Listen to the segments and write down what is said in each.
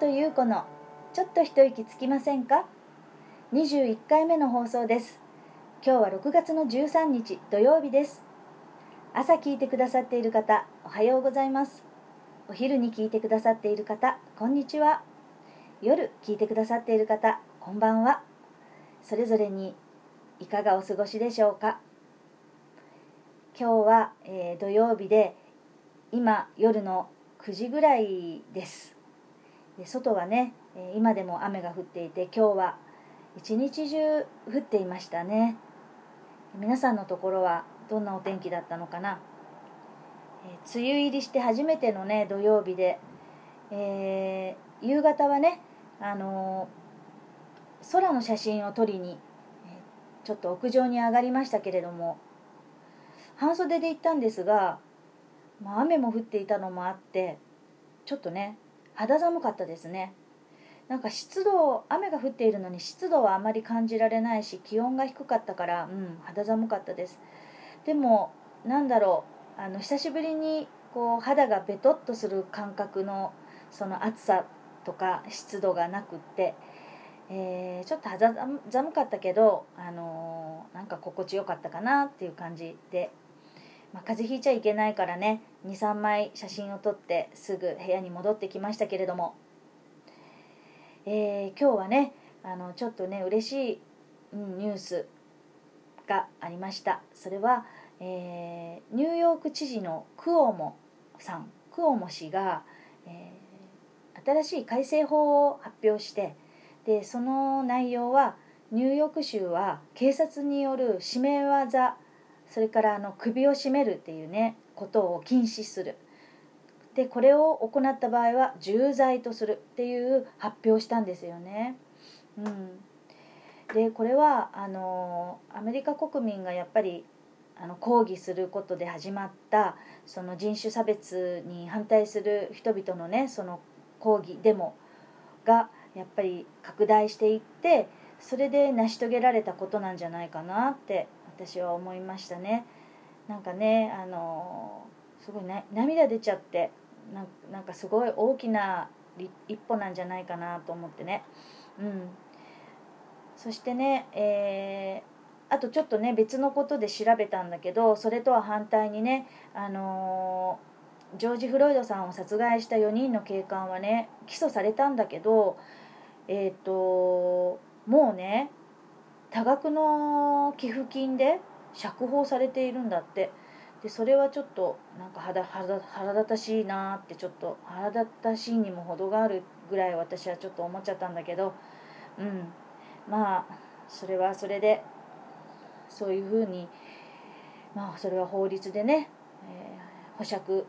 と優子のちょっと一息つきませんか？21回目の放送です。今日は6月の13日土曜日です。朝聞いてくださっている方おはようございます。お昼に聞いてくださっている方こんにちは。夜聞いてくださっている方こんばんは。それぞれにいかがお過ごしでしょうか？今日は、えー、土曜日で今夜の9時ぐらいです。外はね今でも雨が降っていて今日は一日中降っていましたね。皆さんのところはどんなお天気だったのかな、え梅雨入りして初めてのね土曜日で、えー、夕方はね、あのー、空の写真を撮りにちょっと屋上に上がりましたけれども半袖で行ったんですが、まあ、雨も降っていたのもあってちょっとね肌寒かったですね。なんか湿度雨が降っているのに湿度はあまり感じられないし気温が低かったからうん肌寒かったです。でもなんだろうあの久しぶりにこう肌がベトっとする感覚のその暑さとか湿度がなくって、えー、ちょっと肌寒かったけど、あのー、なんか心地よかったかなっていう感じでまあ、風邪ひいちゃいけないからね23枚写真を撮ってすぐ部屋に戻ってきましたけれども、えー、今日はねあのちょっとね嬉しい、うん、ニュースがありました。それは、えー、ニューヨーク知事のクオモさん。クオモ氏が、えー、新しい改正法を発表してでその内容はニューヨーク州は警察による締め技それからあの首を絞めるっていうねことを禁止するでこれを行った場合は重罪とするっていう発表したんですよね。うん、でこれはあのアメリカ国民がやっぱりあの抗議することで始まったその人種差別に反対する人々のねその抗議デモがやっぱり拡大していってそれで成し遂げられたことなんじゃないかなって私は思いましたね。なんかねあのすごい涙出ちゃってなんかすごい大きな一歩なんじゃないかなと思ってね。うん。そしてね、えー、あとちょっとね別のことで調べたんだけどそれとは反対にねあのジョージ・フロイドさんを殺害した4人の警官はね起訴されたんだけどえっ、ー、ともうね多額の寄付金で釈放されているんだって。でそれはちょっとなんか腹腹立たしいなってちょっと腹立たしいにも程があるぐらい私はちょっと思っちゃったんだけど。うん。まあそれはそれでそういうふうにまあそれは法律でね、えー、保釈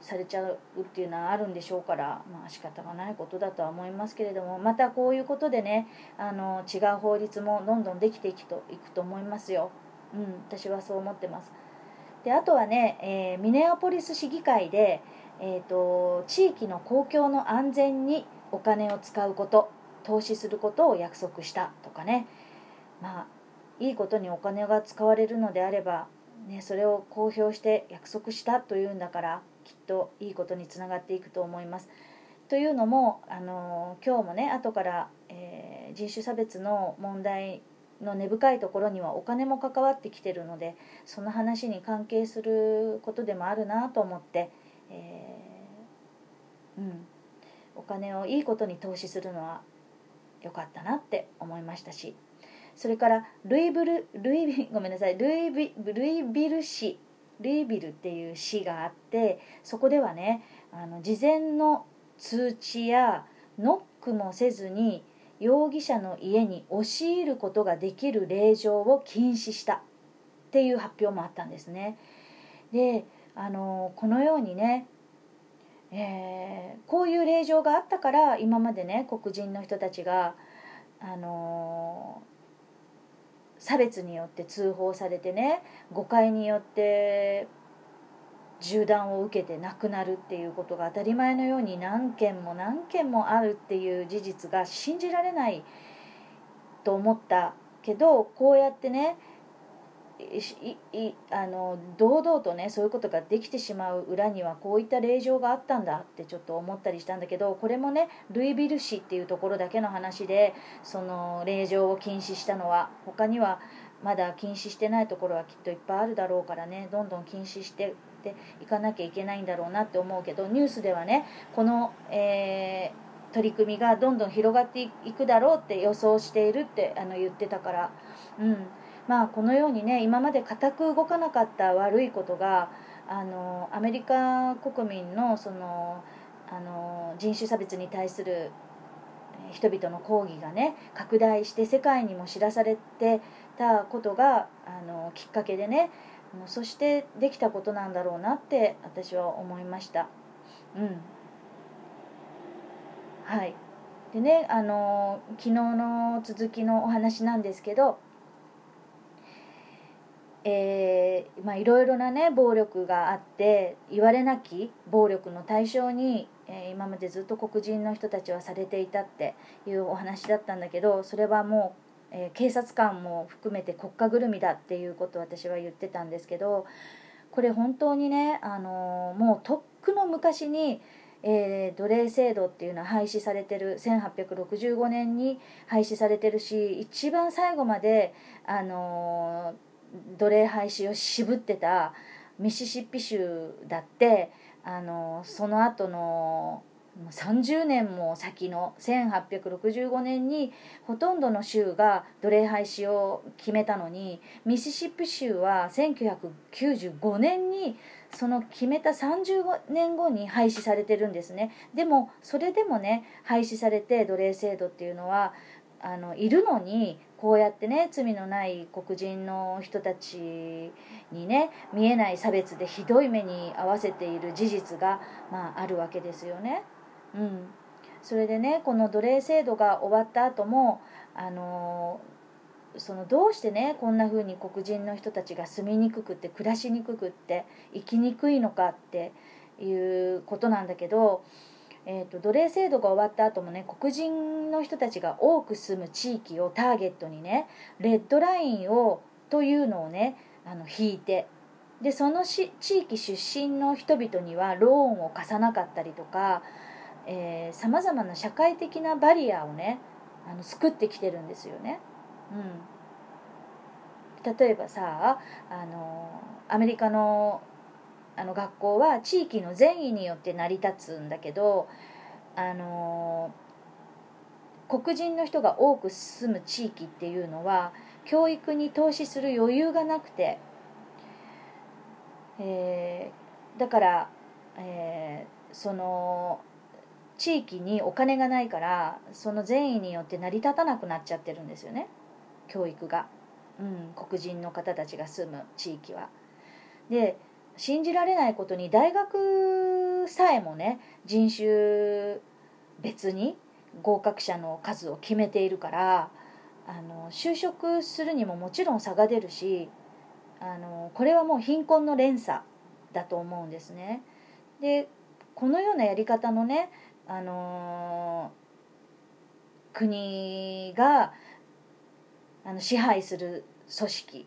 されちゃうっていうのはあるんでしょうからまあ仕方がないことだとは思いますけれどもまたこういうことでねあの違う法律もどんどんできていくといくと思いますよ。うん、私はそう思ってます。であとはね、えー、ミネアポリス市議会で、えーと、地域の公共の安全にお金を使うこと投資することを約束したとかねまあいいことにお金が使われるのであれば、ね、それを公表して約束したというんだからきっといいことにつながっていくと思います。というのも、あの今日もね後から、えー、人種差別の問題の根深いところにはお金も関わってきてるのでその話に関係することでもあるなと思って、えー、うん、お金をいいことに投資するのは良かったなって思いましたしそれからルイブルルイごめんなさいルイビルイビルルイビルっていう市があってそこではねあの事前の通知やノックもせずに容疑者の家に押し入ることができる令状を禁止したっていう発表もあったんですね。であのこのようにね、えー、こういう令状があったから今までね黒人の人たちがあの差別によって通報されてね誤解によって銃弾を受けて亡くなるっていうことが当たり前のように何件も何件もあるっていう事実が信じられないと思ったけどこうやってねあの堂々とねそういうことができてしまう裏にはこういった令状があったんだってちょっと思ったりしたんだけどこれもねルイビル市っていうところだけの話でその令状を禁止したのは他にはまだ禁止してないところはきっといっぱいあるだろうからねどんどん禁止してっていかなきゃいけないんだろうなって思うけどニュースではねこの、えー、取り組みがどんどん広がっていくだろうって予想しているってあの言ってたから、うん、まあこのようにね今まで固く動かなかった悪いことがあのアメリカ国民のそのあの人種差別に対する人々の抗議がね拡大して世界にも知らされてたことがあのきっかけでねそしてできたことなんだろうなって私は思いました。うん。はい。でねあの昨日の続きのお話なんですけどえー、まあいろいろなね暴力があって言われなき暴力の対象に、えー、今までずっと黒人の人たちはされていたっていうお話だったんだけどそれはもう、えー、警察官も含めて国家ぐるみだっていうことを私は言ってたんですけどこれ本当にね、あのもうとっくの昔にえー、奴隷制度っていうのは廃止されてる1865年に廃止されてるし一番最後まで、あのー奴隷廃止を渋ってたミシシッピ州だってあのその後の30年も先の1865年にほとんどの州が奴隷廃止を決めたのにミシシッピ州は1995年にその決めた30年後に廃止されてるんですね。でもそれでもね廃止されて奴隷制度っていうのはあのいるのにこうやってね罪のない黒人の人たちにね見えない差別でひどい目に遭わせている事実が、まあ、あるわけですよね。うん、それでねこの奴隷制度が終わった後もあのそのどうしてねこんな風に黒人の人たちが住みにくくって暮らしにくくって生きにくいのかっていうことなんだけどえーと、奴隷制度が終わった後もね黒人の人たちが多く住む地域をターゲットにねレッドラインをというのをねあの引いてでそのし地域出身の人々にはローンを貸さなかったりとかさまざまな社会的なバリアをねあの作ってきてるんですよね。うん、例えばさあのアメリカのあの学校は地域の善意によって成り立つんだけどあの黒人の人が多く住む地域っていうのは教育に投資する余裕がなくて、えー、だから、えー、その地域にお金がないからその善意によって成り立たなくなっちゃってるんですよね教育が、うん、黒人の方たちが住む地域は。で信じられないことに大学さえもね人種別に合格者の数を決めているからあの就職するにももちろん差が出るしあのこれはもう貧困の連鎖だと思うんですね。でこのようなやり方のね、あの国があの支配する組織、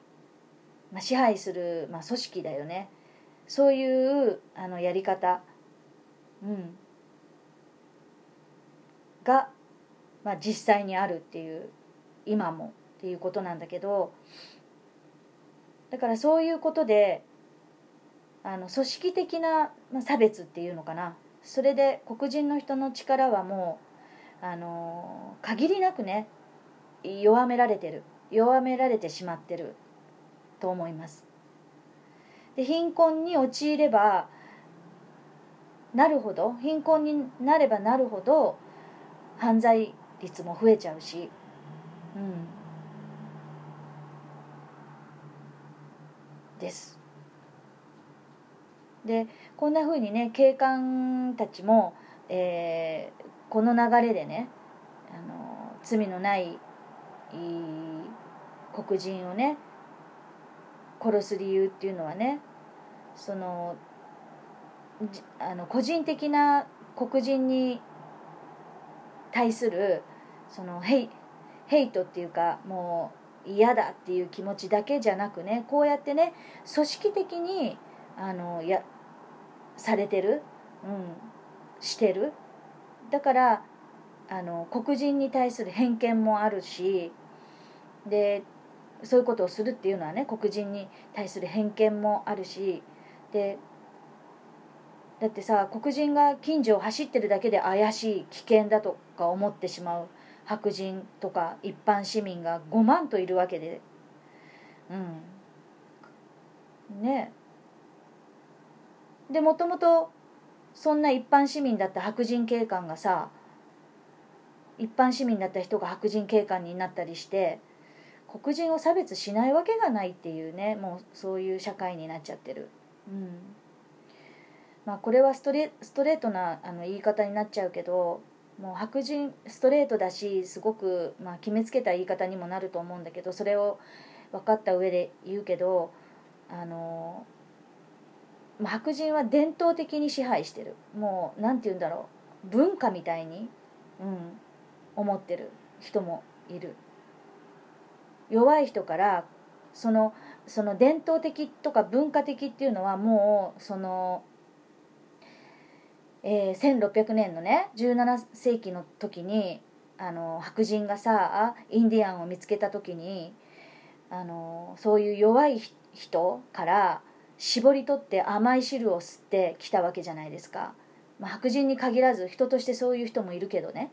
まあ、支配する、まあ、組織だよねそういうあのやり方、うん、が、まあ、実際にあるっていう今もっていうことなんだけど。だからそういうことであの組織的な差別っていうのかな。それで黒人の人の力はもうあの限りなくね弱められてる。弱められてしまってると思います。で貧困に陥ればなるほど貧困になればなるほど犯罪率も増えちゃうし、うん、です。でこんなふうにね警官たちも、えー、この流れでねあの罪のない黒人をね殺す理由っていうのはねそのあの個人的な黒人に対するそのヘイヘイトっていうかもう嫌だっていう気持ちだけじゃなくねこうやってね組織的にあのやされてる、うん、してる。だからあの黒人に対する偏見もあるしでそういうことをするっていうのはね黒人に対する偏見もあるしでだってさ黒人が近所を走ってるだけで怪しい危険だとか思ってしまう白人とか一般市民が5万といるわけで。うん。ね。でもともとそんな一般市民だった白人警官がさ一般市民だった人が白人警官になったりして黒人を差別しないわけがないっていうねもうそういう社会になっちゃってる。うん。まあ、これはストレストレートなあの言い方になっちゃうけどもう白人ストレートだしすごく、まあ、決めつけた言い方にもなると思うんだけどそれを分かった上で言うけどあの白人は伝統的に支配してる。もう何て言うんだろう。文化みたいに、うん、思ってる人もいる。弱い人からそのその伝統的とか文化的っていうのはもうそのえー、1600年のね17世紀の時にあの白人がさインディアンを見つけた時にあのそういう弱い人から絞り取って甘い汁を吸ってきたわけじゃないですか、まあ、白人に限らず人としてそういう人もいるけどね、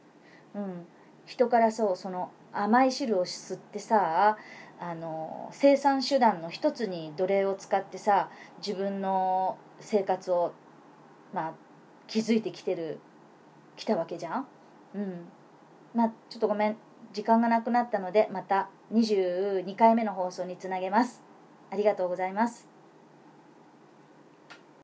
うん、人からそうその甘い汁を吸ってさあの生産手段の一つに奴隷を使ってさ自分の生活をまあ気づいてきてる来たわけじゃん？うん。まあちょっとごめん。時間がなくなったのでまた22回目の放送につなげます。ありがとうございます。